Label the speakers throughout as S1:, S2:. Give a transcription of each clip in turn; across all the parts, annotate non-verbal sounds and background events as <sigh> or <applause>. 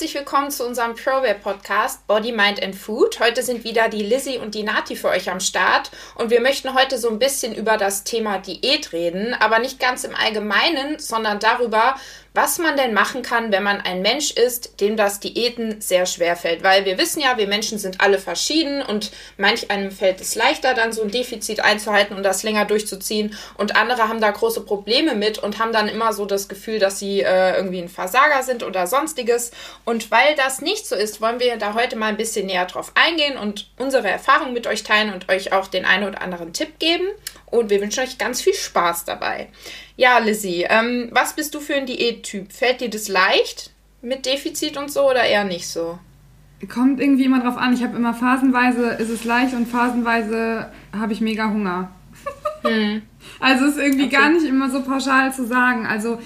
S1: herzlich willkommen zu unserem ProWare Podcast Body, Mind and Food. Heute sind wieder die Lizzie und die Nati für euch am Start und wir möchten heute so ein bisschen über das Thema Diät reden, aber nicht ganz im Allgemeinen, sondern darüber, was man denn machen kann, wenn man ein Mensch ist, dem das Diäten sehr schwer fällt. Weil wir wissen ja, wir Menschen sind alle verschieden und manch einem fällt es leichter, dann so ein Defizit einzuhalten und das länger durchzuziehen. Und andere haben da große Probleme mit und haben dann immer so das Gefühl, dass sie äh, irgendwie ein Versager sind oder sonstiges. Und weil das nicht so ist, wollen wir da heute mal ein bisschen näher drauf eingehen und unsere Erfahrungen mit euch teilen und euch auch den einen oder anderen Tipp geben. Und wir wünschen euch ganz viel Spaß dabei. Ja, Lizzie, ähm, was bist du für ein Diättyp? Fällt dir das leicht mit Defizit und so oder eher nicht so?
S2: Kommt irgendwie immer drauf an. Ich habe immer phasenweise ist es leicht und phasenweise habe ich mega Hunger. <laughs> Hm. Also ist irgendwie okay. gar nicht immer so pauschal zu sagen. Also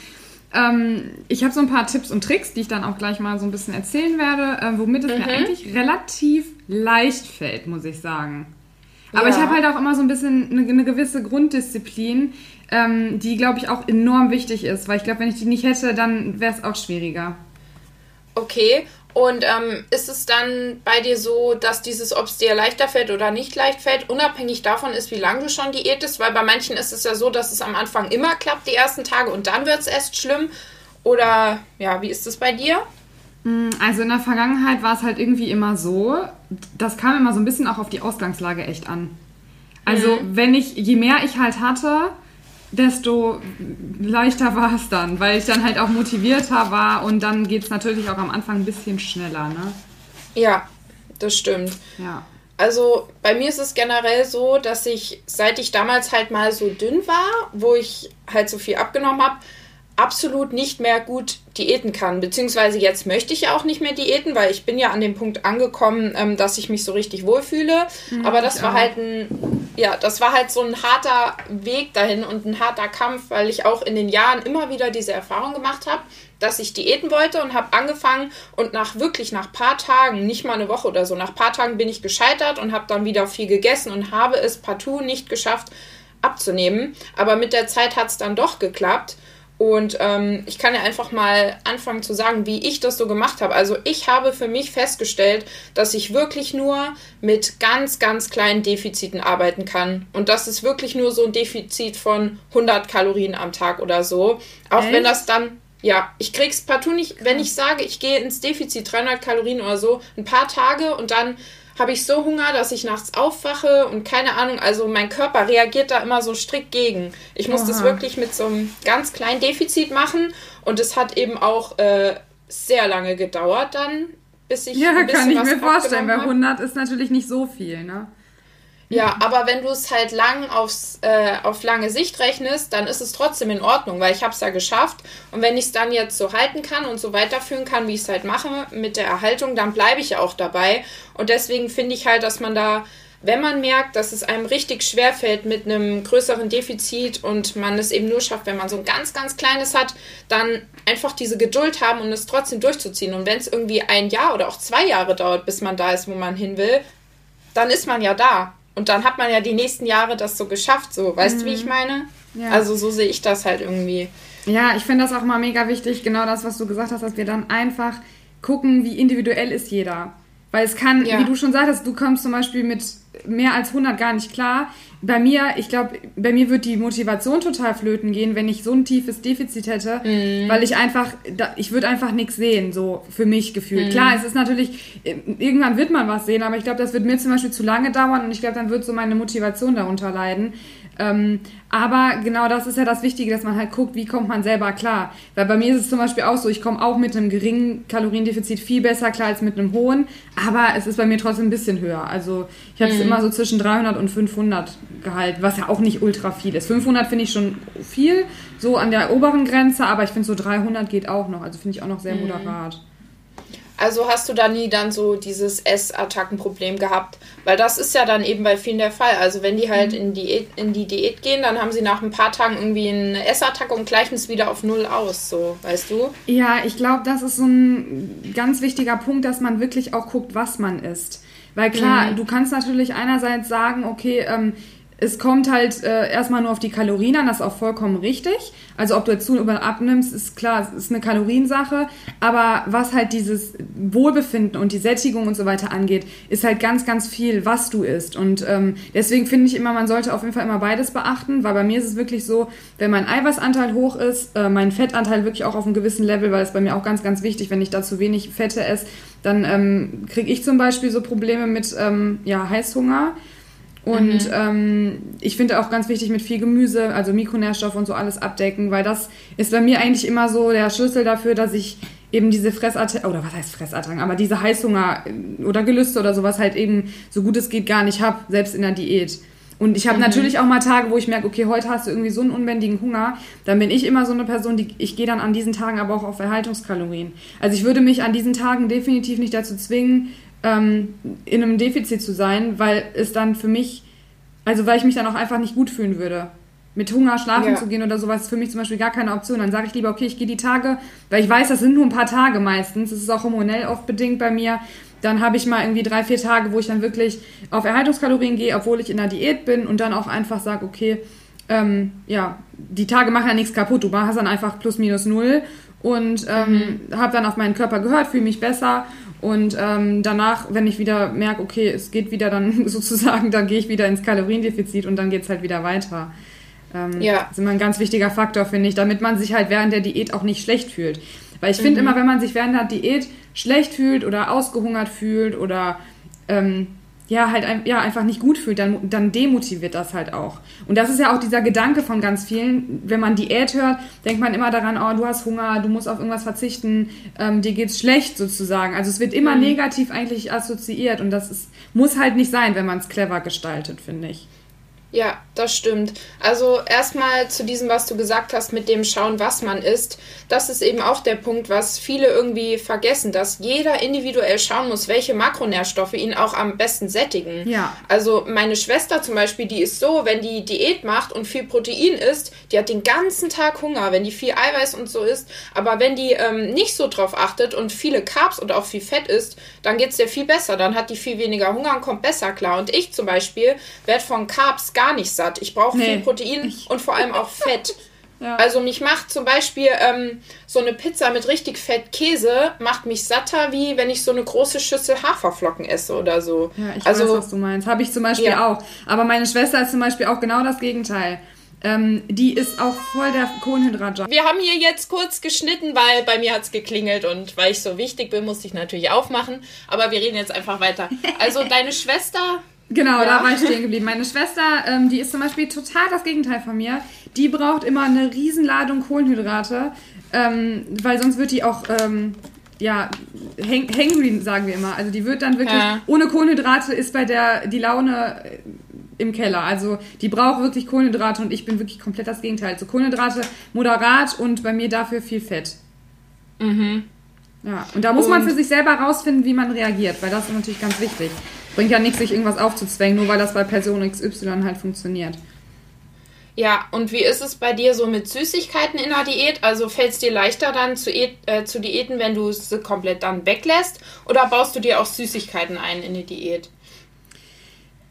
S2: ähm, ich habe so ein paar Tipps und Tricks, die ich dann auch gleich mal so ein bisschen erzählen werde, äh, womit es mhm. mir eigentlich relativ leicht fällt, muss ich sagen. Aber ja. ich habe halt auch immer so ein bisschen eine, eine gewisse Grunddisziplin, ähm, die, glaube ich, auch enorm wichtig ist. Weil ich glaube, wenn ich die nicht hätte, dann wäre es auch schwieriger.
S1: Okay. Und ähm, ist es dann bei dir so, dass dieses, ob es dir leichter fällt oder nicht leicht fällt, unabhängig davon ist, wie lange du schon diätest? Weil bei manchen ist es ja so, dass es am Anfang immer klappt, die ersten Tage, und dann wird es erst schlimm. Oder ja, wie ist es bei dir?
S2: Mm, also in der Vergangenheit war es halt irgendwie immer so, das kam immer so ein bisschen auch auf die Ausgangslage echt an. Also mhm. wenn ich, je mehr ich halt hatte, desto leichter war es dann, weil ich dann halt auch motivierter war und dann geht es natürlich auch am Anfang ein bisschen schneller, ne?
S1: Ja, das stimmt.
S2: Ja.
S1: Also bei mir ist es generell so, dass ich, seit ich damals halt mal so dünn war, wo ich halt so viel abgenommen habe, absolut nicht mehr gut diäten kann. Beziehungsweise jetzt möchte ich ja auch nicht mehr diäten, weil ich bin ja an dem Punkt angekommen, ähm, dass ich mich so richtig wohlfühle. Mhm, Aber das war auch. halt ein, ja, das war halt so ein harter Weg dahin und ein harter Kampf, weil ich auch in den Jahren immer wieder diese Erfahrung gemacht habe, dass ich diäten wollte und habe angefangen und nach wirklich nach paar Tagen, nicht mal eine Woche oder so, nach paar Tagen bin ich gescheitert und habe dann wieder viel gegessen und habe es partout nicht geschafft abzunehmen. Aber mit der Zeit hat es dann doch geklappt. Und ähm, ich kann ja einfach mal anfangen zu sagen, wie ich das so gemacht habe. Also ich habe für mich festgestellt, dass ich wirklich nur mit ganz, ganz kleinen Defiziten arbeiten kann. Und das ist wirklich nur so ein Defizit von 100 Kalorien am Tag oder so. Auch Echt? wenn das dann, ja, ich krieg's partout nicht, wenn ich sage, ich gehe ins Defizit 300 Kalorien oder so, ein paar Tage und dann habe ich so Hunger, dass ich nachts aufwache und keine Ahnung, also mein Körper reagiert da immer so strikt gegen. Ich muss Aha. das wirklich mit so einem ganz kleinen Defizit machen und es hat eben auch äh, sehr lange gedauert dann, bis ich.
S2: Ja, kann ich mir vorstellen, weil 100 ist natürlich nicht so viel, ne?
S1: Ja, aber wenn du es halt lang aufs, äh, auf lange Sicht rechnest, dann ist es trotzdem in Ordnung, weil ich habe es ja geschafft. Und wenn ich es dann jetzt so halten kann und so weiterführen kann, wie ich es halt mache mit der Erhaltung, dann bleibe ich ja auch dabei. Und deswegen finde ich halt, dass man da, wenn man merkt, dass es einem richtig schwer fällt mit einem größeren Defizit und man es eben nur schafft, wenn man so ein ganz, ganz kleines hat, dann einfach diese Geduld haben und es trotzdem durchzuziehen. Und wenn es irgendwie ein Jahr oder auch zwei Jahre dauert, bis man da ist, wo man hin will, dann ist man ja da. Und dann hat man ja die nächsten Jahre das so geschafft, so. Weißt du, mhm. wie ich meine? Ja. Also so sehe ich das halt irgendwie.
S2: Ja, ich finde das auch mal mega wichtig, genau das, was du gesagt hast, dass wir dann einfach gucken, wie individuell ist jeder. Weil es kann, ja. wie du schon sagtest, du kommst zum Beispiel mit mehr als 100 gar nicht klar. Bei mir, ich glaube, bei mir wird die Motivation total flöten gehen, wenn ich so ein tiefes Defizit hätte, mhm. weil ich einfach, ich würde einfach nichts sehen, so für mich gefühlt. Mhm. Klar, es ist natürlich, irgendwann wird man was sehen, aber ich glaube, das wird mir zum Beispiel zu lange dauern und ich glaube, dann wird so meine Motivation darunter leiden. Ähm, aber genau das ist ja das Wichtige, dass man halt guckt, wie kommt man selber klar. Weil bei mir ist es zum Beispiel auch so, ich komme auch mit einem geringen Kaloriendefizit viel besser klar als mit einem hohen, aber es ist bei mir trotzdem ein bisschen höher. Also ich habe es mhm. immer so zwischen 300 und 500 gehalten, was ja auch nicht ultra viel ist. 500 finde ich schon viel, so an der oberen Grenze, aber ich finde so 300 geht auch noch. Also finde ich auch noch sehr mhm.
S1: Also hast du da nie dann so dieses Essattackenproblem gehabt? Weil das ist ja dann eben bei vielen der Fall. Also wenn die halt mhm. in, Diät, in die Diät gehen, dann haben sie nach ein paar Tagen irgendwie eine Essattacke und gleichen es wieder auf Null aus, so, weißt du?
S2: Ja, ich glaube, das ist so ein ganz wichtiger Punkt, dass man wirklich auch guckt, was man isst. Weil klar, mhm. du kannst natürlich einerseits sagen, okay, ähm, es kommt halt äh, erstmal nur auf die Kalorien an, das ist auch vollkommen richtig. Also ob du jetzt zu oder abnimmst, ist klar, es ist eine Kaloriensache. Aber was halt dieses Wohlbefinden und die Sättigung und so weiter angeht, ist halt ganz, ganz viel, was du isst. Und ähm, deswegen finde ich immer, man sollte auf jeden Fall immer beides beachten, weil bei mir ist es wirklich so, wenn mein Eiweißanteil hoch ist, äh, mein Fettanteil wirklich auch auf einem gewissen Level, weil es bei mir auch ganz, ganz wichtig, wenn ich da zu wenig Fette esse, dann ähm, kriege ich zum Beispiel so Probleme mit ähm, ja, Heißhunger. Und mhm. ähm, ich finde auch ganz wichtig mit viel Gemüse, also Mikronährstoff und so alles abdecken, weil das ist bei mir eigentlich immer so der Schlüssel dafür, dass ich eben diese Fressattacken, oder was heißt Fressattacken, aber diese Heißhunger äh, oder Gelüste oder sowas halt eben so gut es geht gar nicht habe, selbst in der Diät. Und ich habe mhm. natürlich auch mal Tage, wo ich merke, okay, heute hast du irgendwie so einen unbändigen Hunger. Dann bin ich immer so eine Person, die ich gehe dann an diesen Tagen aber auch auf Erhaltungskalorien. Also ich würde mich an diesen Tagen definitiv nicht dazu zwingen, ähm, in einem Defizit zu sein, weil es dann für mich, also weil ich mich dann auch einfach nicht gut fühlen würde. Mit Hunger schlafen ja. zu gehen oder sowas ist für mich zum Beispiel gar keine Option. Dann sage ich lieber, okay, ich gehe die Tage, weil ich weiß, das sind nur ein paar Tage meistens. Das ist auch hormonell oft bedingt bei mir. Dann habe ich mal irgendwie drei, vier Tage, wo ich dann wirklich auf Erhaltungskalorien gehe, obwohl ich in der Diät bin und dann auch einfach sage, okay, ähm, ja, die Tage machen ja nichts kaputt. Du hast dann einfach plus minus null und ähm, mhm. habe dann auf meinen Körper gehört, fühle mich besser und ähm, danach, wenn ich wieder merke, okay, es geht wieder dann <laughs> sozusagen, dann gehe ich wieder ins Kaloriendefizit und dann geht es halt wieder weiter. Ähm, ja. Das ist immer ein ganz wichtiger Faktor, finde ich, damit man sich halt während der Diät auch nicht schlecht fühlt. Weil ich finde mhm. immer, wenn man sich während der Diät schlecht fühlt oder ausgehungert fühlt oder ähm, ja, halt ja, einfach nicht gut fühlt, dann, dann demotiviert das halt auch. Und das ist ja auch dieser Gedanke von ganz vielen. Wenn man Diät hört, denkt man immer daran, oh, du hast Hunger, du musst auf irgendwas verzichten, ähm, dir geht's schlecht sozusagen. Also es wird immer mhm. negativ eigentlich assoziiert und das ist, muss halt nicht sein, wenn man es clever gestaltet, finde ich.
S1: Ja, das stimmt. Also erstmal zu diesem, was du gesagt hast, mit dem Schauen, was man isst. Das ist eben auch der Punkt, was viele irgendwie vergessen, dass jeder individuell schauen muss, welche Makronährstoffe ihn auch am besten sättigen. Ja. Also meine Schwester zum Beispiel, die ist so, wenn die Diät macht und viel Protein isst, die hat den ganzen Tag Hunger, wenn die viel Eiweiß und so isst. Aber wenn die ähm, nicht so drauf achtet und viele Carbs und auch viel Fett isst, dann geht es dir viel besser. Dann hat die viel weniger Hunger und kommt besser klar. Und ich zum Beispiel werde von Carbs gar gar nicht satt. Ich brauche nee. viel Protein und vor allem auch Fett. <laughs> Ja. Also mich macht zum Beispiel ähm, so eine Pizza mit richtig Fett Käse macht mich satter, wie wenn ich so eine große Schüssel Haferflocken esse oder so.
S2: Ja, ich also, weiß, was du meinst. Habe ich zum Beispiel ja. auch. Aber meine Schwester ist zum Beispiel auch genau das Gegenteil. Ähm, die ist auch voll der Kohlenhydrat.
S1: Wir haben hier jetzt kurz geschnitten, weil bei mir hat es geklingelt und weil ich so wichtig bin, musste ich natürlich aufmachen. Aber wir reden jetzt einfach weiter. <laughs> Also deine Schwester
S2: Genau, ja. da war ich stehen geblieben. Meine Schwester, ähm, die ist zum Beispiel total das Gegenteil von mir. Die braucht immer eine Riesenladung Kohlenhydrate, ähm, weil sonst wird die auch, ähm, ja, hang hangry, sagen wir immer. Also die wird dann wirklich, ja. ohne Kohlenhydrate ist bei der die Laune äh, im Keller. Also die braucht wirklich Kohlenhydrate und ich bin wirklich komplett das Gegenteil. Also Kohlenhydrate moderat und bei mir dafür viel Fett. Mhm. Ja, und da muss und man für sich selber rausfinden, wie man reagiert, weil das ist natürlich ganz wichtig. Bringt ja nichts, sich irgendwas aufzuzwängen, nur weil das bei Person XY halt funktioniert.
S1: Ja, und wie ist es bei dir so mit Süßigkeiten in der Diät? Also fällt es dir leichter dann zu, e äh, zu Diäten, wenn du sie komplett dann weglässt? Oder baust du dir auch Süßigkeiten ein in die Diät?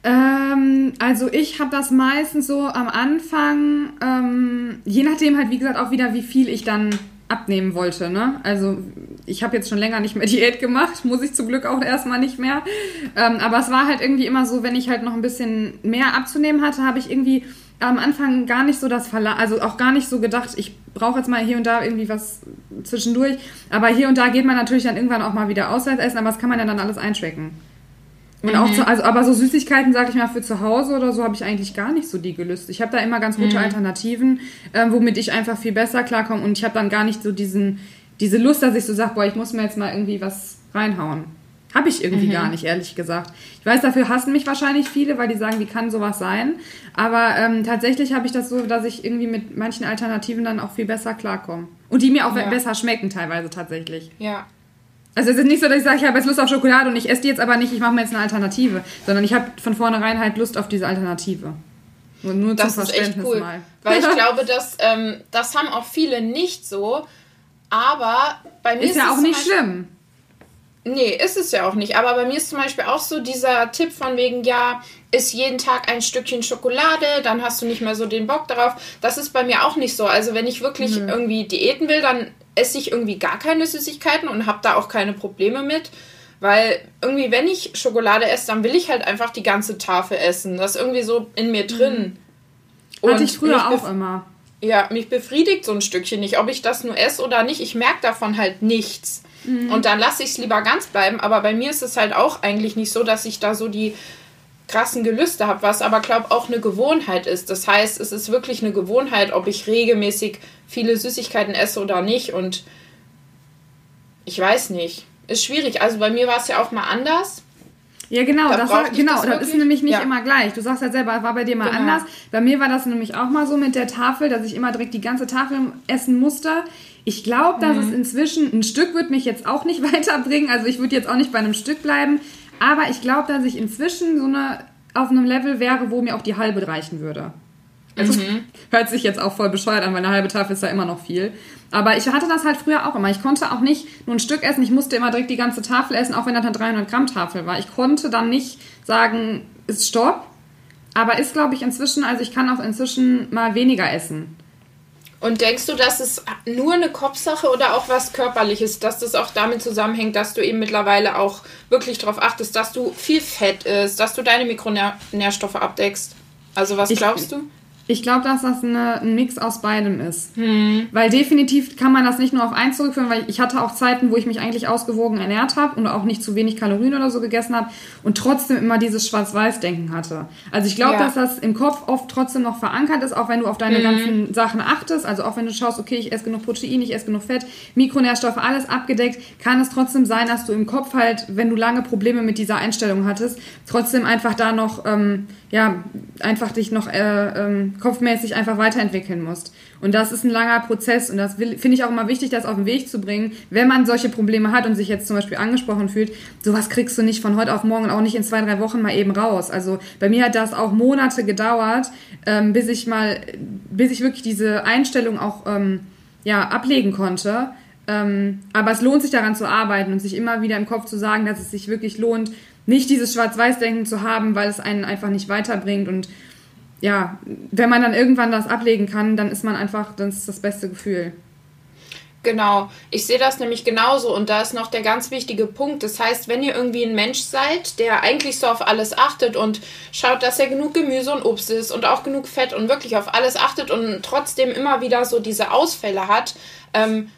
S2: Ähm, also ich habe das meistens so am Anfang, ähm, je nachdem halt wie gesagt auch wieder, wie viel ich dann abnehmen wollte. Ne? Also ich habe jetzt schon länger nicht mehr <laughs> Diät gemacht, muss ich zum Glück auch erstmal nicht mehr. Ähm, aber es war halt irgendwie immer so, wenn ich halt noch ein bisschen mehr abzunehmen hatte, habe ich irgendwie am Anfang gar nicht so das Verla also auch gar nicht so gedacht, ich brauche jetzt mal hier und da irgendwie was zwischendurch. Aber hier und da geht man natürlich dann irgendwann auch mal wieder auswärts essen, aber das kann man ja dann alles einschrecken. Und mhm. auch zu, also, aber so Süßigkeiten, sag ich mal, für zu Hause oder so habe ich eigentlich gar nicht so die gelüst. Ich habe da immer ganz gute mhm. Alternativen, ähm, womit ich einfach viel besser klarkomme. Und ich habe dann gar nicht so diesen, diese Lust, dass ich so sage, boah, ich muss mir jetzt mal irgendwie was reinhauen. Habe ich irgendwie mhm. gar nicht, ehrlich gesagt. Ich weiß, dafür hassen mich wahrscheinlich viele, weil die sagen, wie kann sowas sein? Aber ähm, tatsächlich habe ich das so, dass ich irgendwie mit manchen Alternativen dann auch viel besser klarkomme. Und die mir auch ja. besser schmecken teilweise tatsächlich.
S1: Ja,
S2: also es ist nicht so, dass ich sage, ich habe jetzt Lust auf Schokolade und ich esse die jetzt aber nicht, ich mache mir jetzt eine Alternative, sondern ich habe von vornherein halt Lust auf diese Alternative. Und nur das zum ist
S1: echt cool, mal. Weil ich <laughs> glaube, dass, ähm, das haben auch viele nicht so, aber bei mir
S2: ist, ist ja auch nicht schlimm.
S1: Nee, ist es ja auch nicht. Aber bei mir ist zum Beispiel auch so dieser Tipp von wegen, ja, isst jeden Tag ein Stückchen Schokolade, dann hast du nicht mehr so den Bock darauf. Das ist bei mir auch nicht so. Also wenn ich wirklich mhm. irgendwie Diäten will, dann esse ich irgendwie gar keine Süßigkeiten und habe da auch keine Probleme mit. Weil irgendwie, wenn ich Schokolade esse, dann will ich halt einfach die ganze Tafel essen. Das ist irgendwie so in mir drin. Mhm. Hatte ich früher auch immer. Ja, mich befriedigt so ein Stückchen nicht, ob ich das nur esse oder nicht. Ich merke davon halt nichts. Mhm. Und dann lasse ich es lieber ganz bleiben. Aber bei mir ist es halt auch eigentlich nicht so, dass ich da so die krassen Gelüste habe, was aber, glaube auch eine Gewohnheit ist. Das heißt, es ist wirklich eine Gewohnheit, ob ich regelmäßig viele Süßigkeiten esse oder nicht. Und ich weiß nicht ist schwierig. Also bei mir war es ja auch mal anders. Ja,
S2: genau, da das, war, genau, das, das ist nämlich nicht ja. immer gleich. Du sagst ja selber, war bei dir mal genau. anders. Bei mir war das nämlich auch mal so mit der Tafel, dass ich immer direkt die ganze Tafel essen musste. Ich glaube, dass mhm. es inzwischen, ein Stück wird mich jetzt auch nicht <laughs> weiterbringen, also ich würde jetzt auch nicht bei einem Stück bleiben, aber ich glaube, dass ich inzwischen so eine, auf einem Level wäre, wo mir auch die halbe reichen würde. Also mhm. <laughs> hört sich jetzt auch voll bescheuert an, weil eine halbe Tafel ist ja immer noch viel. Aber ich hatte das halt früher auch immer. Ich konnte auch nicht nur ein Stück essen, ich musste immer direkt die ganze Tafel essen, auch wenn das eine 300 Gramm Tafel war. Ich konnte dann nicht sagen, ist Stopp. Aber ist, glaube ich, inzwischen, also ich kann auch inzwischen mal weniger essen.
S1: Und denkst du, dass es nur eine Kopfsache oder auch was Körperliches, dass das auch damit zusammenhängt, dass du eben mittlerweile auch wirklich darauf achtest, dass du viel Fett isst, dass du deine Mikronährstoffe abdeckst? Also was glaubst
S2: ich, du? Ich glaube, dass das eine, ein Mix aus beidem ist. Hm. Weil definitiv kann man das nicht nur auf eins zurückführen, weil ich hatte auch Zeiten, wo ich mich eigentlich ausgewogen ernährt habe und auch nicht zu wenig Kalorien oder so gegessen habe und trotzdem immer dieses Schwarz-Weiß-Denken hatte. Also ich glaube, ja. dass das im Kopf oft trotzdem noch verankert ist, auch wenn du auf deine hm. ganzen Sachen achtest. Also auch wenn du schaust, okay, ich esse genug Protein, ich esse genug Fett, Mikronährstoffe, alles abgedeckt, kann es trotzdem sein, dass du im Kopf halt, wenn du lange Probleme mit dieser Einstellung hattest, trotzdem einfach da noch, ähm, ja, einfach dich noch äh, ähm, kopfmäßig einfach weiterentwickeln musst. Und das ist ein langer Prozess und das finde ich auch immer wichtig, das auf den Weg zu bringen, wenn man solche Probleme hat und sich jetzt zum Beispiel angesprochen fühlt. Sowas kriegst du nicht von heute auf morgen und auch nicht in zwei, drei Wochen mal eben raus. Also bei mir hat das auch Monate gedauert, ähm, bis ich mal, bis ich wirklich diese Einstellung auch ähm, ja, ablegen konnte. Ähm, aber es lohnt sich daran zu arbeiten und sich immer wieder im Kopf zu sagen, dass es sich wirklich lohnt, nicht dieses Schwarz-Weiß-Denken zu haben, weil es einen einfach nicht weiterbringt und ja, wenn man dann irgendwann das ablegen kann, dann ist man einfach, dann ist das beste Gefühl.
S1: Genau, ich sehe das nämlich genauso und da ist noch der ganz wichtige Punkt. Das heißt, wenn ihr irgendwie ein Mensch seid, der eigentlich so auf alles achtet und schaut, dass er genug Gemüse und Obst isst und auch genug Fett und wirklich auf alles achtet und trotzdem immer wieder so diese Ausfälle hat, ähm,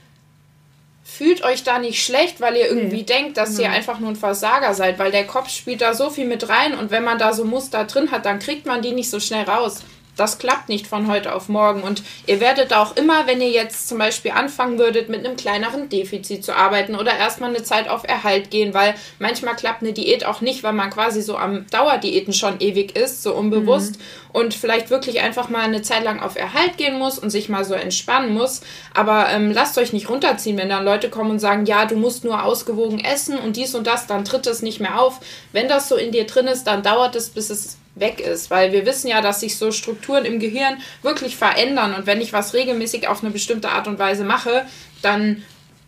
S1: fühlt euch da nicht schlecht, weil ihr irgendwie nee. denkt, dass ihr einfach nur ein Versager seid, weil der Kopf spielt da so viel mit rein und wenn man da so Muster drin hat, dann kriegt man die nicht so schnell raus. Das klappt nicht von heute auf morgen. Und ihr werdet auch immer, wenn ihr jetzt zum Beispiel anfangen würdet, mit einem kleineren Defizit zu arbeiten oder erstmal eine Zeit auf Erhalt gehen, weil manchmal klappt eine Diät auch nicht, weil man quasi so am Dauerdiäten schon ewig ist, so unbewusst. Mhm. Und vielleicht wirklich einfach mal eine Zeit lang auf Erhalt gehen muss und sich mal so entspannen muss. Aber ähm, lasst euch nicht runterziehen, wenn dann Leute kommen und sagen, ja, du musst nur ausgewogen essen und dies und das, dann tritt es nicht mehr auf. Wenn das so in dir drin ist, dann dauert es, bis es weg ist, weil wir wissen ja, dass sich so Strukturen im Gehirn wirklich verändern. Und wenn ich was regelmäßig auf eine bestimmte Art und Weise mache, dann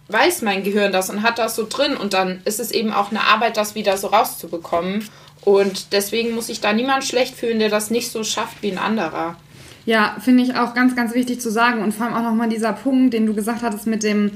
S1: weiß mein Gehirn das und hat das so drin. Und dann ist es eben auch eine Arbeit, das wieder so rauszubekommen. Und deswegen muss sich da niemand schlecht fühlen, der das nicht so schafft wie ein anderer.
S2: Ja, finde ich auch ganz, ganz wichtig zu sagen. Und vor allem auch nochmal dieser Punkt, den du gesagt hattest mit dem,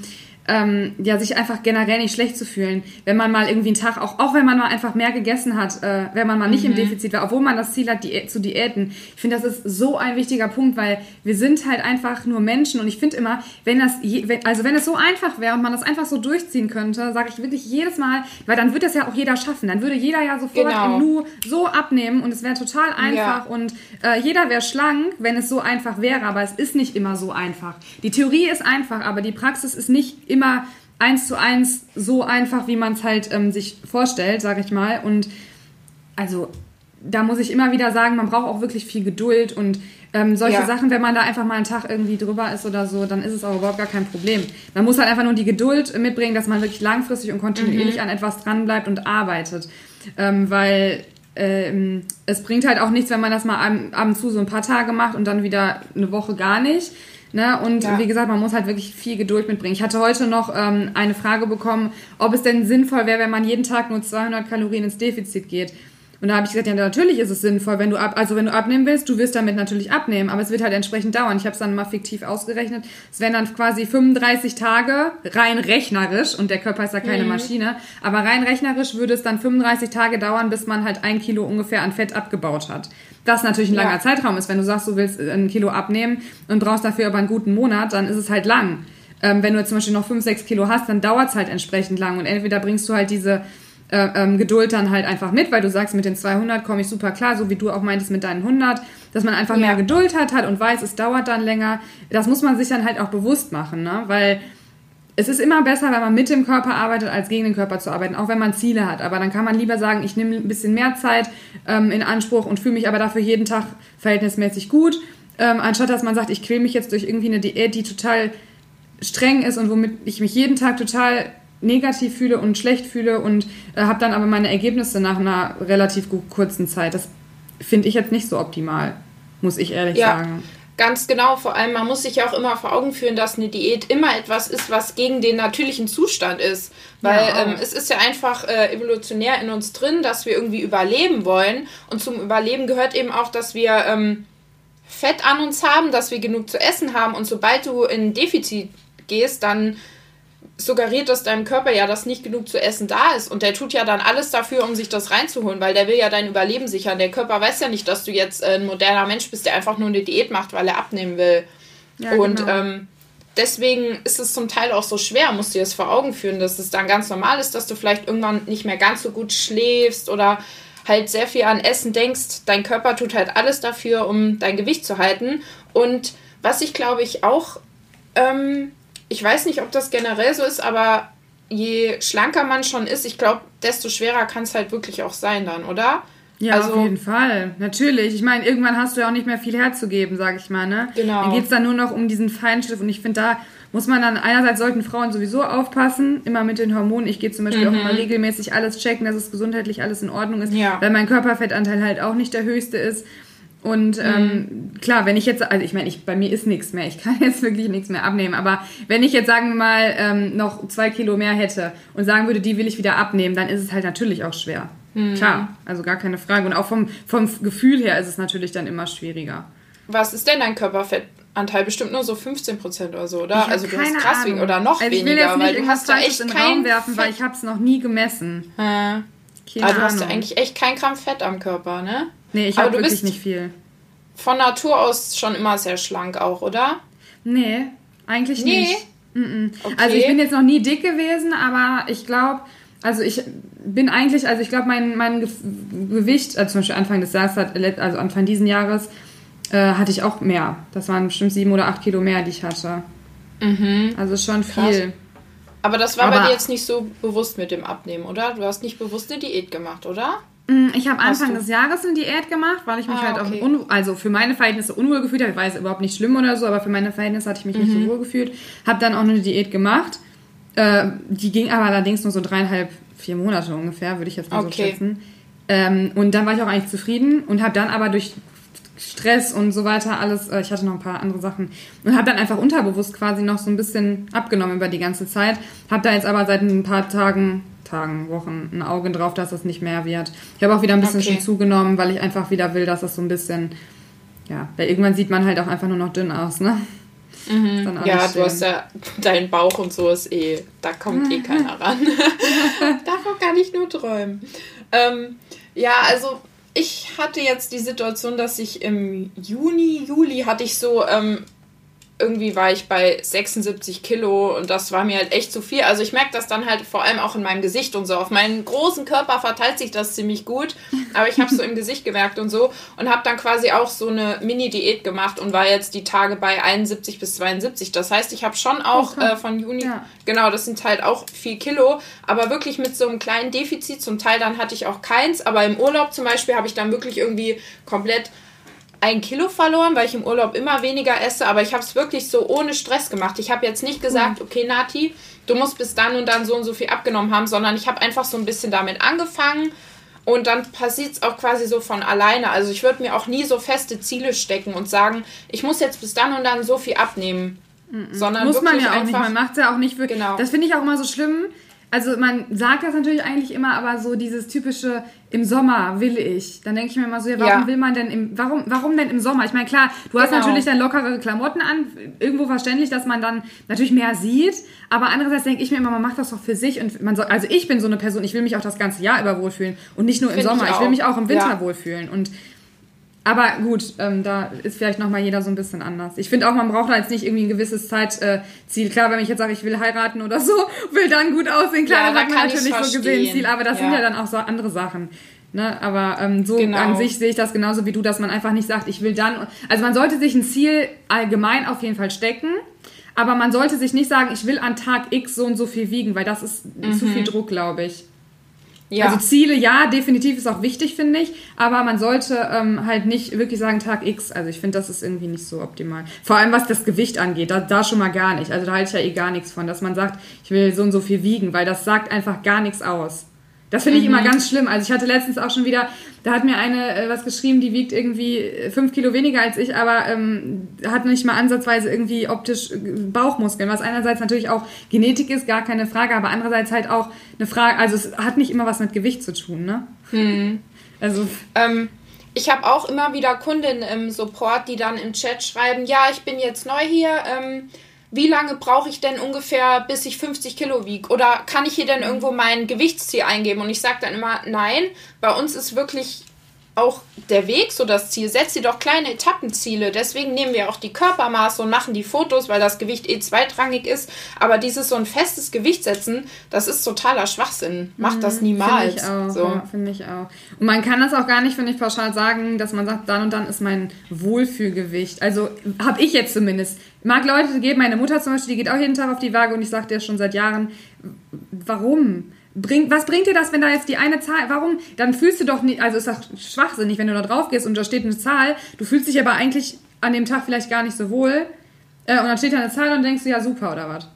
S2: ähm, ja, sich einfach generell nicht schlecht zu fühlen, wenn man mal irgendwie einen Tag, auch, auch wenn man mal einfach mehr gegessen hat, äh, wenn man mal nicht mhm. im Defizit war, obwohl man das Ziel hat, Diä zu diäten. Ich finde, das ist so ein wichtiger Punkt, weil wir sind halt einfach nur Menschen und ich finde immer, wenn das, je, wenn, also wenn es so einfach wäre und man das einfach so durchziehen könnte, sage ich wirklich jedes Mal, weil dann würde das ja auch jeder schaffen, dann würde jeder ja sofort genau. im Nu so abnehmen und es wäre total einfach ja. und äh, jeder wäre schlank, wenn es so einfach wäre, aber es ist nicht immer so einfach. Die Theorie ist einfach, aber die Praxis ist nicht immer eins zu eins so einfach, wie man es halt ähm, sich vorstellt, sage ich mal. Und also da muss ich immer wieder sagen, man braucht auch wirklich viel Geduld und ähm, solche ja. Sachen, wenn man da einfach mal einen Tag irgendwie drüber ist oder so, dann ist es auch überhaupt gar kein Problem. Man muss halt einfach nur die Geduld mitbringen, dass man wirklich langfristig und kontinuierlich mhm. an etwas dranbleibt und arbeitet. Ähm, weil ähm, es bringt halt auch nichts, wenn man das mal ab, ab und zu so ein paar Tage macht und dann wieder eine Woche gar nicht Ne? Und ja. wie gesagt, man muss halt wirklich viel Geduld mitbringen. Ich hatte heute noch ähm, eine Frage bekommen, ob es denn sinnvoll wäre, wenn man jeden Tag nur 200 Kalorien ins Defizit geht. Und da habe ich gesagt, ja, natürlich ist es sinnvoll, wenn du ab, also wenn du abnehmen willst, du wirst damit natürlich abnehmen, aber es wird halt entsprechend dauern. Ich habe es dann mal fiktiv ausgerechnet. Es wären dann quasi 35 Tage, rein rechnerisch, und der Körper ist ja keine mhm. Maschine, aber rein rechnerisch würde es dann 35 Tage dauern, bis man halt ein Kilo ungefähr an Fett abgebaut hat. Das natürlich ein langer ja. Zeitraum ist. Wenn du sagst, du willst ein Kilo abnehmen und brauchst dafür aber einen guten Monat, dann ist es halt lang. Ähm, wenn du jetzt zum Beispiel noch 5, 6 Kilo hast, dann dauert es halt entsprechend lang. Und entweder bringst du halt diese äh, ähm, Geduld dann halt einfach mit, weil du sagst, mit den 200 komme ich super klar, so wie du auch meintest mit deinen 100, dass man einfach ja. mehr Geduld hat, hat und weiß, es dauert dann länger. Das muss man sich dann halt auch bewusst machen, ne? weil es ist immer besser, wenn man mit dem Körper arbeitet, als gegen den Körper zu arbeiten, auch wenn man Ziele hat. Aber dann kann man lieber sagen, ich nehme ein bisschen mehr Zeit ähm, in Anspruch und fühle mich aber dafür jeden Tag verhältnismäßig gut, ähm, anstatt dass man sagt, ich quäle mich jetzt durch irgendwie eine Diät, die total streng ist und womit ich mich jeden Tag total negativ fühle und schlecht fühle und äh, habe dann aber meine Ergebnisse nach einer relativ kurzen Zeit. Das finde ich jetzt nicht so optimal, muss ich ehrlich ja. sagen.
S1: Ganz genau, vor allem man muss sich ja auch immer vor Augen führen, dass eine Diät immer etwas ist, was gegen den natürlichen Zustand ist. Weil ja, ähm, es ist ja einfach äh, evolutionär in uns drin, dass wir irgendwie überleben wollen. Und zum Überleben gehört eben auch, dass wir ähm, Fett an uns haben, dass wir genug zu essen haben. Und sobald du in Defizit gehst, dann suggeriert das deinem Körper ja, dass nicht genug zu essen da ist. Und der tut ja dann alles dafür, um sich das reinzuholen, weil der will ja dein Überleben sichern. Der Körper weiß ja nicht, dass du jetzt äh, ein moderner Mensch bist, der einfach nur eine Diät macht, weil er abnehmen will. Ja, und genau. ähm, deswegen ist es zum Teil auch so schwer, musst du dir das vor Augen führen, dass es dann ganz normal ist, dass du vielleicht irgendwann nicht mehr ganz so gut schläfst oder halt sehr viel an Essen denkst. Dein Körper tut halt alles dafür, um dein Gewicht zu halten. Und was ich glaube ich auch ähm, ich weiß nicht, ob das generell so ist, aber je schlanker man schon ist, ich glaube, desto schwerer kann es halt wirklich auch sein dann, oder?
S2: Ja, also, auf jeden Fall. Natürlich. Ich meine, irgendwann hast du ja auch nicht mehr viel herzugeben, sag ich mal, ne? Genau. Dann geht es dann nur noch um diesen Feinschliff und ich finde, da muss man dann, einerseits sollten Frauen sowieso aufpassen, immer mit den Hormonen. Ich gehe zum Beispiel mhm. auch immer regelmäßig alles checken, dass es gesundheitlich alles in Ordnung ist, ja. weil mein Körperfettanteil halt auch nicht der höchste ist. Und mhm. ähm, klar, wenn ich jetzt, also ich meine, ich, bei mir ist nichts mehr, ich <laughs> kann jetzt wirklich nichts mehr abnehmen, aber wenn ich jetzt, sagen wir mal, ähm, noch zwei Kilo mehr hätte und sagen würde, die will ich wieder abnehmen, dann ist es halt natürlich auch schwer. Mhm. Klar, also gar keine Frage. Und auch vom, vom Gefühl her ist es natürlich dann immer schwieriger.
S1: Was ist denn dein Körperfettanteil? Bestimmt nur so 15 Prozent oder so, oder? Also du hast krass weniger oder noch also weniger, weil du hast da echt
S2: in kein Raum werfen, Fett. weil ich habe es noch nie gemessen.
S1: Hm. Aber du hast ja eigentlich echt kein Gramm Fett am Körper, ne?
S2: Nee, ich habe wirklich nicht viel.
S1: Von Natur aus schon immer sehr schlank auch, oder?
S2: Nee, eigentlich nee. nicht. Okay. Also ich bin jetzt noch nie dick gewesen, aber ich glaube, also ich bin eigentlich, also ich glaube, mein, mein Gewicht, also zum Beispiel Anfang des Jahres, also Anfang diesen Jahres, äh, hatte ich auch mehr. Das waren bestimmt sieben oder acht Kilo mehr, die ich hatte. Mhm. Also schon viel. Krass.
S1: Aber das war aber bei dir jetzt nicht so bewusst mit dem Abnehmen, oder? Du hast nicht bewusst eine Diät gemacht, oder?
S2: Mm, ich habe Anfang des Jahres eine Diät gemacht, weil ich mich ah, halt okay. auch, also für meine Verhältnisse unwohl gefühlt habe. Ich weiß überhaupt nicht schlimm oder so, aber für meine Verhältnisse hatte ich mich mhm. nicht so mhm. wohl gefühlt. Habe dann auch eine Diät gemacht. Äh, die ging aber allerdings nur so dreieinhalb, vier Monate ungefähr, würde ich jetzt mal okay. so schätzen. Ähm, und dann war ich auch eigentlich zufrieden und habe dann aber durch Stress und so weiter alles, äh, ich hatte noch ein paar andere Sachen und habe dann einfach unterbewusst quasi noch so ein bisschen abgenommen über die ganze Zeit. Habe da jetzt aber seit ein paar Tagen Tagen, Wochen ein Auge drauf, dass das nicht mehr wird. Ich habe auch wieder ein bisschen okay. schon zugenommen, weil ich einfach wieder will, dass das so ein bisschen, ja, weil irgendwann sieht man halt auch einfach nur noch dünn aus, ne?
S1: Mhm. Ja, du hast ja dein Bauch und so ist eh, da kommt eh keiner ran. Davon kann ich nur träumen. Ähm, ja, also ich hatte jetzt die Situation, dass ich im Juni, Juli hatte ich so ähm, irgendwie war ich bei 76 Kilo und das war mir halt echt zu viel. Also ich merke das dann halt vor allem auch in meinem Gesicht und so. Auf meinen großen Körper verteilt sich das ziemlich gut, aber ich habe so im Gesicht gemerkt und so und habe dann quasi auch so eine Mini-Diät gemacht und war jetzt die Tage bei 71 bis 72. Das heißt, ich habe schon auch okay. äh, von Juni, ja. genau, das sind halt auch viel Kilo, aber wirklich mit so einem kleinen Defizit. Zum Teil dann hatte ich auch keins, aber im Urlaub zum Beispiel habe ich dann wirklich irgendwie komplett ein Kilo verloren, weil ich im Urlaub immer weniger esse, aber ich habe es wirklich so ohne Stress gemacht. Ich habe jetzt nicht gesagt, mhm. okay, Nati, du musst bis dann und dann so und so viel abgenommen haben, sondern ich habe einfach so ein bisschen damit angefangen Und dann passiert es auch quasi so von alleine. Also ich würde mir auch nie so feste Ziele stecken und sagen, ich muss jetzt bis dann und dann so viel abnehmen.
S2: Mm Sondern muss man ja auch nicht. Man macht es ja auch nicht für. Genau. Das finde ich auch immer so schlimm also man sagt das natürlich eigentlich immer, aber so dieses typische im Sommer will ich. Dann denke ich mir immer so, ja, warum ja. will man denn im, warum, warum denn im Sommer? Ich meine, klar, du genau. hast natürlich dann lockere Klamotten an, irgendwo verständlich, dass man dann natürlich mehr sieht, aber andererseits denke ich mir immer, man macht das doch für sich und man soll, also ich bin so eine Person, ich will mich auch das ganze Jahr über wohlfühlen und nicht nur im Find Sommer, ich, ich, will mich auch im Winter ja. wohlfühlen und aber gut, ähm, da ist vielleicht nochmal jeder so ein bisschen anders. Ich finde auch, man braucht da jetzt nicht irgendwie ein gewisses Zeitziel. Äh, Klar, wenn ich jetzt sage, ich will heiraten oder so, <laughs> will dann gut aussehen, klar, ja, dann hat man natürlich so gesehen Ziel, aber das ja. sind ja dann auch so andere Sachen. Ne? Aber ähm, so genau. an sich sehe ich das genauso wie du, dass man einfach nicht sagt, ich will dann. Also man sollte sich ein Ziel allgemein auf jeden Fall stecken, aber man sollte sich nicht sagen, ich will an Tag X so und so viel wiegen, weil das ist mhm. zu viel Druck, glaube ich. Ja. Also Ziele, ja, definitiv ist auch wichtig, finde ich, aber man sollte ähm, halt nicht wirklich sagen Tag X. Also ich finde, das ist irgendwie nicht so optimal. Vor allem was das Gewicht angeht, da, da schon mal gar nicht. Also da halte ich ja eh gar nichts von, dass man sagt, ich will so und so viel wiegen, weil das sagt einfach gar nichts aus. Das finde ich mhm. immer ganz schlimm. Also ich hatte letztens auch schon wieder, da hat mir eine äh, was geschrieben, die wiegt irgendwie äh, fünf Kilo weniger als ich, aber ähm, hat nicht mal ansatzweise irgendwie optisch äh, Bauchmuskeln, was einerseits natürlich auch Genetik ist, gar keine Frage, aber andererseits halt auch eine Frage, also es hat nicht immer was mit Gewicht zu tun, ne? Mhm. <laughs>
S1: Also. Ähm, ich habe auch immer wieder Kundinnen im Support, die dann im Chat schreiben, ja, ich bin jetzt neu hier, ähm, wie lange brauche ich denn ungefähr, bis ich 50 Kilo wiege? Oder kann ich hier denn irgendwo mein Gewichtsziel eingeben? Und ich sage dann immer, nein, bei uns ist wirklich auch der Weg so das Ziel. Setz dir doch kleine Etappenziele. Deswegen nehmen wir auch die Körpermaße und machen die Fotos, weil das Gewicht eh zweitrangig ist. Aber dieses so ein festes Gewicht setzen, das ist totaler Schwachsinn. Macht mhm, das niemals.
S2: Finde ich auch. So. Ja, finde ich auch. Und man kann das auch gar nicht, finde ich, pauschal sagen, dass man sagt, dann und dann ist mein Wohlfühlgewicht. Also habe ich jetzt zumindest. Mag Leute geben, meine Mutter zum Beispiel, die geht auch jeden Tag auf die Waage und ich sage dir schon seit Jahren, warum? Bring, was bringt dir das, wenn da jetzt die eine Zahl, warum? Dann fühlst du doch nicht, also ist das schwachsinnig, wenn du da drauf gehst und da steht eine Zahl, du fühlst dich aber eigentlich an dem Tag vielleicht gar nicht so wohl äh, und dann steht da eine Zahl und denkst du, ja super, oder was?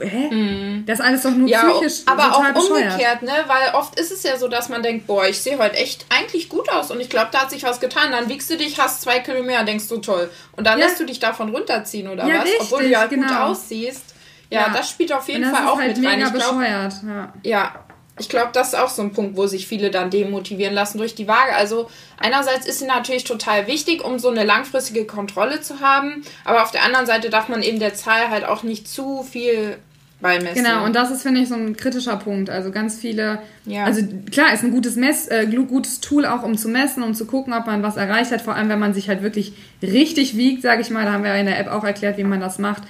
S2: Hä? Mhm. Das ist alles doch nur ja, psychisch
S1: aber auch umgekehrt, ne? Weil oft ist es ja so, dass man denkt, boah, ich sehe heute echt eigentlich gut aus und ich glaube, da hat sich was getan. Dann wiegst du dich, hast zwei Kilo mehr, denkst du toll. Und dann ja. lässt du dich davon runterziehen, oder ja, was? Richtig, Obwohl du ja genau. gut aussiehst. Ja, ja, das spielt auf jeden Fall auch halt mit rein. Ich glaub. Ja. ja, ich glaube, das ist auch so ein Punkt, wo sich viele dann demotivieren lassen durch die Waage. Also einerseits ist sie natürlich total wichtig, um so eine langfristige Kontrolle zu haben, aber auf der anderen Seite darf man eben der Zahl halt auch nicht zu viel beimessen.
S2: Genau, und das ist, finde ich, so ein kritischer Punkt. Also ganz viele, ja. also klar, ist ein gutes, Mess, äh, gutes Tool auch, um zu messen, um zu gucken, ob man was erreicht hat, vor allem wenn man sich halt wirklich richtig wiegt, sage ich mal. Da haben wir in der App auch erklärt, wie man das macht.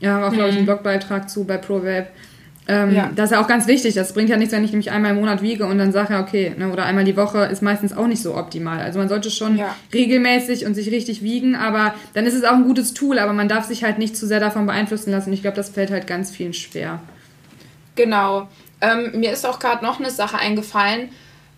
S2: Ja, auch, glaube ich, einen mhm. Blogbeitrag zu bei ProVape. Ähm, ja. Das ist ja auch ganz wichtig. Das bringt ja nichts, wenn ich mich einmal im Monat wiege und dann sage, okay, ne, oder einmal die Woche ist meistens auch nicht so optimal. Also man sollte schon ja. regelmäßig und sich richtig wiegen, aber dann ist es auch ein gutes Tool, aber man darf sich halt nicht zu sehr davon beeinflussen lassen. Ich glaube, das fällt halt ganz vielen schwer.
S1: Genau. Ähm, mir ist auch gerade noch eine Sache eingefallen.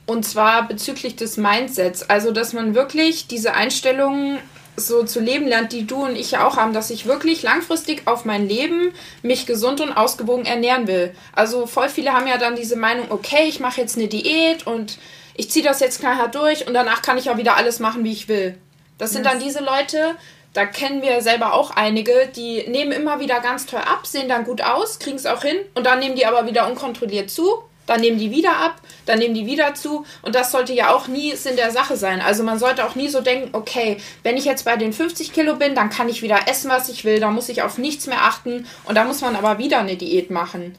S1: Und zwar bezüglich des Mindsets. Also, dass man wirklich diese Einstellungen so zu leben lernt, die du und ich ja auch haben, dass ich wirklich langfristig auf mein Leben mich gesund und ausgewogen ernähren will. Also voll viele haben ja dann diese Meinung, okay, ich mache jetzt eine Diät und ich ziehe das jetzt knallhart durch und danach kann ich auch wieder alles machen, wie ich will. Das sind yes. dann diese Leute, da kennen wir selber auch einige, die nehmen immer wieder ganz toll ab, sehen dann gut aus, kriegen es auch hin und dann nehmen die aber wieder unkontrolliert zu dann nehmen die wieder ab, dann nehmen die wieder zu. Und das sollte ja auch nie Sinn der Sache sein. Also man sollte auch nie so denken, okay, wenn ich jetzt bei den 50 Kilo bin, dann kann ich wieder essen, was ich will, da muss ich auf nichts mehr achten und da muss man aber wieder eine Diät machen.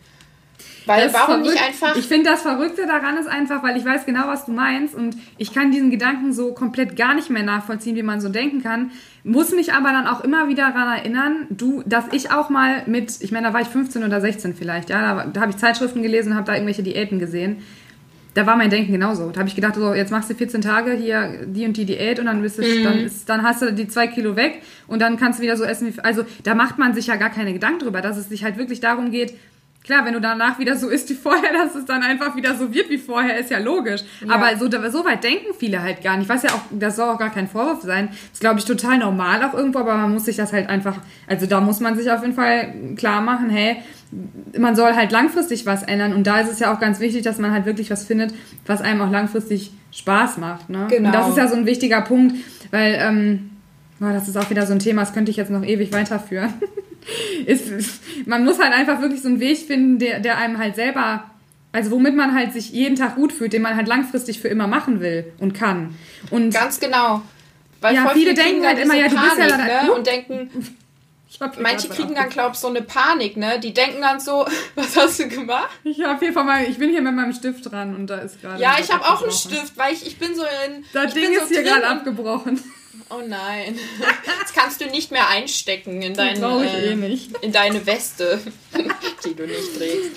S2: Weil das warum nicht einfach. Ich finde, das Verrückte daran ist einfach, weil ich weiß genau, was du meinst und ich kann diesen Gedanken so komplett gar nicht mehr nachvollziehen, wie man so denken kann. Muss mich aber dann auch immer wieder daran erinnern, du, dass ich auch mal mit, ich meine, da war ich 15 oder 16 vielleicht, ja, da, da habe ich Zeitschriften gelesen und habe da irgendwelche Diäten gesehen. Da war mein Denken genauso. Da habe ich gedacht, so, jetzt machst du 14 Tage hier die und die Diät und dann bist du, mhm. dann, ist, dann hast du die zwei Kilo weg und dann kannst du wieder so essen. Wie, also da macht man sich ja gar keine Gedanken drüber, dass es sich halt wirklich darum geht, Klar, wenn du danach wieder so isst wie vorher, <laughs> dass es dann einfach wieder so wird wie vorher, ist ja logisch. Ja. Aber so, so weit denken viele halt gar nicht. Ich weiß ja auch, das soll auch gar kein Vorwurf sein. Das ist, glaube ich, total normal auch irgendwo, aber man muss sich das halt einfach, also da muss man sich auf jeden Fall klar machen, hey, man soll halt langfristig was ändern. Und da ist es ja auch ganz wichtig, dass man halt wirklich was findet, was einem auch langfristig Spaß macht. Ne? Genau. Und das ist ja so ein wichtiger Punkt, weil, ähm, boah, das ist auch wieder so ein Thema, das könnte ich jetzt noch ewig weiterführen. <laughs> ist, man muss halt einfach wirklich so einen Weg finden, der, der einem halt selber, also womit man halt sich jeden Tag gut fühlt, den man halt langfristig für immer machen will und kann. Und
S1: Ganz genau. Weil ja, viele denken halt immer, ja, du Panik, bist ja dann, ne? und denken, manche kriegen dann, glaube ich, so eine Panik, ne? Die denken dann so, <laughs> was hast du gemacht?
S2: Ich habe hier von meinem, ich bin hier mit meinem Stift dran und da ist gerade.
S1: Ja, ich habe auch einen Stift, weil ich, ich bin so in.
S2: Das Ding ist so hier gerade abgebrochen.
S1: Oh nein. <laughs> Das kannst du nicht mehr einstecken in, dein, äh, eh in deine Weste, <laughs> die du nicht trägst.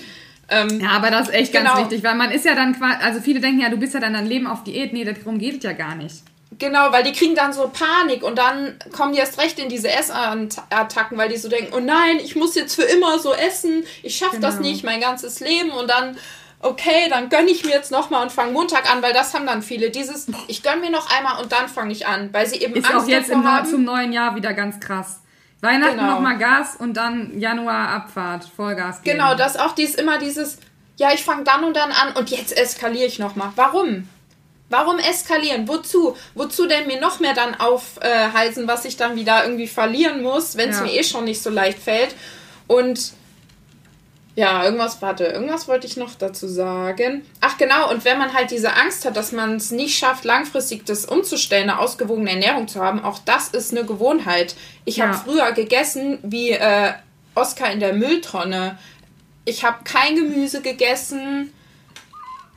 S2: Ähm, ja, aber das ist echt genau. ganz wichtig, weil man ist ja dann quasi, also viele denken ja, du bist ja dann dein Leben auf Diät. Nee, darum geht es ja gar nicht.
S1: Genau, weil die kriegen dann so Panik und dann kommen die erst recht in diese Essattacken, weil die so denken, oh nein, ich muss jetzt für immer so essen, ich schaffe genau. das nicht mein ganzes Leben und dann okay, dann gönne ich mir jetzt nochmal und fange Montag an, weil das haben dann viele. Dieses, ich gönne mir noch einmal und dann fange ich an, weil sie eben
S2: Ist Angst auch jetzt im haben. zum neuen Jahr wieder ganz krass. Weihnachten genau. nochmal Gas und dann Januar Abfahrt, Vollgas
S1: geben. Genau, das auch dies, immer dieses, ja, ich fange dann und dann an und jetzt eskaliere ich nochmal. Warum? Warum eskalieren? Wozu? Wozu denn mir noch mehr dann aufhalsen, was ich dann wieder irgendwie verlieren muss, wenn es ja. mir eh schon nicht so leicht fällt? Und ja, irgendwas, warte, irgendwas wollte ich noch dazu sagen. Ach genau, und wenn man halt diese Angst hat, dass man es nicht schafft, langfristig das umzustellen, eine ausgewogene Ernährung zu haben, auch das ist eine Gewohnheit. Ich ja. habe früher gegessen wie äh, Oscar in der Mülltonne. Ich habe kein Gemüse gegessen.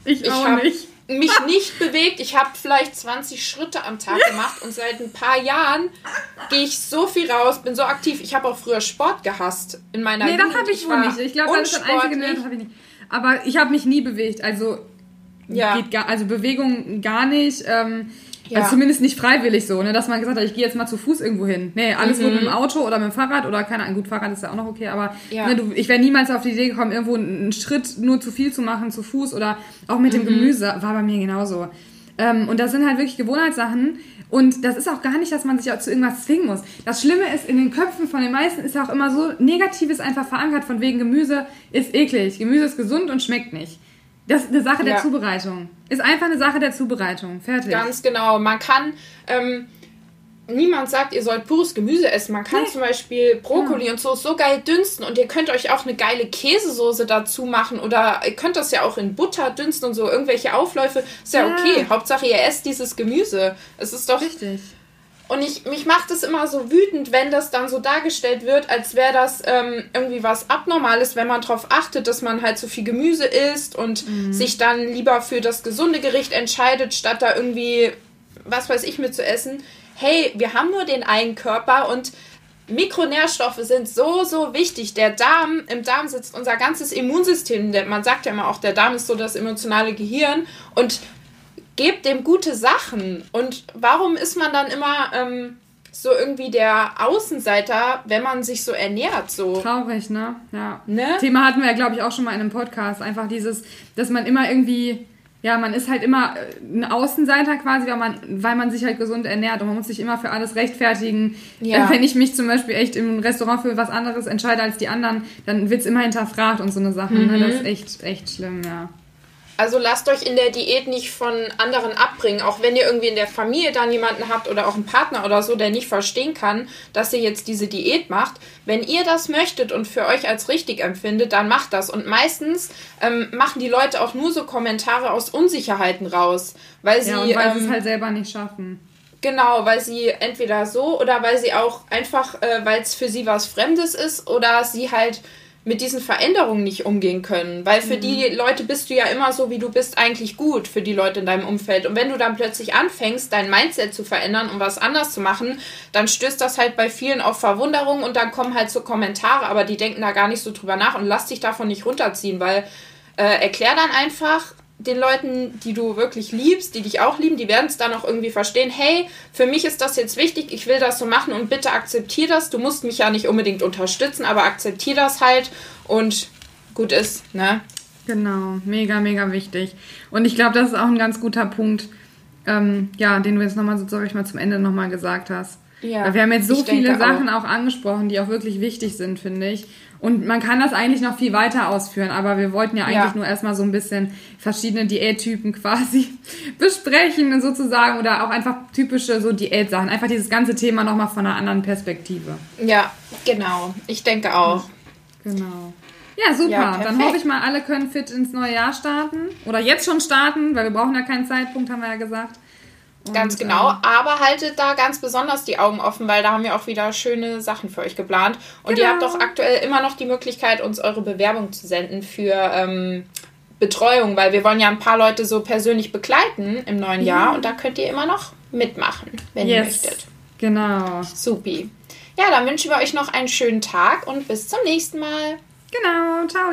S2: Ich, ich auch nicht
S1: mich nicht bewegt. Ich habe vielleicht 20 Schritte am Tag gemacht und seit ein paar Jahren gehe ich so viel raus, bin so aktiv. Ich habe auch früher Sport gehasst in meiner Nee,
S2: das habe ich wohl nicht. Ich glaube, das ist das einzige, das habe ich nicht. Aber ich habe mich nie bewegt. Also ja. geht gar, also Bewegung gar nicht. Ähm, ja. Also zumindest nicht freiwillig so, ne, dass man gesagt hat, ich gehe jetzt mal zu Fuß irgendwo hin. Nee, alles mhm. nur mit dem Auto oder mit dem Fahrrad oder keine Ahnung. Gut, Fahrrad ist ja auch noch okay, aber ja. ne, du, ich wäre niemals auf die Idee gekommen, irgendwo einen Schritt nur zu viel zu machen, zu Fuß oder auch mit mhm. dem Gemüse. War bei mir genauso. Ähm, und das sind halt wirklich Gewohnheitssachen. Und das ist auch gar nicht, dass man sich auch zu irgendwas zwingen muss. Das Schlimme ist, in den Köpfen von den meisten ist ja auch immer so, Negatives einfach verankert, von wegen Gemüse ist eklig. Gemüse ist gesund und schmeckt nicht. Das ist eine Sache ja. der Zubereitung. Ist einfach eine Sache der Zubereitung. Fertig.
S1: Ganz genau. Man kann. Ähm, niemand sagt, ihr sollt pures Gemüse essen. Man kann nee. zum Beispiel Brokkoli ja. und so so geil dünsten und ihr könnt euch auch eine geile Käsesoße dazu machen oder ihr könnt das ja auch in Butter dünsten und so irgendwelche Aufläufe. Ist ja, ja. okay. Hauptsache ihr esst dieses Gemüse. Es ist doch.
S2: Richtig.
S1: Und ich, mich macht es immer so wütend, wenn das dann so dargestellt wird, als wäre das ähm, irgendwie was Abnormales, wenn man darauf achtet, dass man halt so viel Gemüse isst und mhm. sich dann lieber für das gesunde Gericht entscheidet, statt da irgendwie, was weiß ich, mit zu essen. Hey, wir haben nur den einen Körper und Mikronährstoffe sind so, so wichtig. Der Darm, im Darm sitzt unser ganzes Immunsystem. Man sagt ja immer auch, der Darm ist so das emotionale Gehirn. Und gebt dem gute Sachen. Und warum ist man dann immer ähm, so irgendwie der Außenseiter, wenn man sich so ernährt? So?
S2: Traurig, ne? Ja. Ne? Thema hatten wir ja, glaube ich, auch schon mal in einem Podcast. Einfach dieses, dass man immer irgendwie. Ja, man ist halt immer äh, ein Außenseiter quasi, weil man, weil man sich halt gesund ernährt und man muss sich immer für alles rechtfertigen. Ja. Äh, wenn ich mich zum Beispiel echt im Restaurant für was anderes entscheide als die anderen, dann wird es immer hinterfragt und so eine Sache. Mhm. Ne? Das ist echt, echt schlimm, ja.
S1: Also lasst euch in der Diät nicht von anderen abbringen, auch wenn ihr irgendwie in der Familie dann jemanden habt oder auch einen Partner oder so, der nicht verstehen kann, dass ihr jetzt diese Diät macht. Wenn ihr das möchtet und für euch als richtig empfindet, dann macht das. Und meistens ähm, machen die Leute auch nur so Kommentare aus Unsicherheiten raus, weil sie
S2: ja, und weil ähm, sie es halt selber nicht schaffen.
S1: Genau, weil sie entweder so oder weil sie auch einfach, äh, weil es für sie was Fremdes ist oder sie halt mit diesen Veränderungen nicht umgehen können. Weil für mhm. die Leute bist du ja immer so, wie du bist, eigentlich gut für die Leute in deinem Umfeld. Und wenn du dann plötzlich anfängst, dein Mindset zu verändern und was anders zu machen, dann stößt das halt bei vielen auf Verwunderung und dann kommen halt so Kommentare, aber die denken da gar nicht so drüber nach und lass dich davon nicht runterziehen, weil äh, erklär dann einfach, den Leuten, die du wirklich liebst, die dich auch lieben, die werden es dann auch irgendwie verstehen, hey, für mich ist das jetzt wichtig, ich will das so machen und bitte akzeptier das. Du musst mich ja nicht unbedingt unterstützen, aber akzeptier das halt und gut ist, ne?
S2: Genau, mega, mega wichtig. Und ich glaube, das ist auch ein ganz guter Punkt, ähm, ja, den du jetzt nochmal, so, sag ich mal, zum Ende nochmal gesagt hast. Ja, wir haben jetzt so viele Sachen auch. auch angesprochen, die auch wirklich wichtig sind, finde ich. Und man kann das eigentlich noch viel weiter ausführen, aber wir wollten ja eigentlich ja. nur erstmal so ein bisschen verschiedene Diättypen <laughs> quasi besprechen sozusagen oder auch einfach typische so Diätsachen. Einfach dieses ganze Thema nochmal von einer anderen Perspektive.
S1: Ja, genau. Ich denke auch.
S2: Genau. Ja, super. Ja, Dann hoffe ich mal, alle können fit ins neue Jahr starten. Oder jetzt schon starten, weil wir brauchen ja keinen Zeitpunkt, haben wir ja gesagt.
S1: Und, ganz genau, ähm, aber haltet da ganz besonders die Augen offen, weil da haben wir auch wieder schöne Sachen für euch geplant. Und genau. ihr habt doch aktuell immer noch die Möglichkeit, uns eure Bewerbung zu senden für ähm, Betreuung, weil wir wollen ja ein paar Leute so persönlich begleiten im neuen Jahr und da könnt ihr immer noch mitmachen, wenn yes. ihr möchtet.
S2: Genau.
S1: Supi. Ja, dann wünschen wir euch noch einen schönen Tag und bis zum nächsten Mal.
S2: Genau, ciao.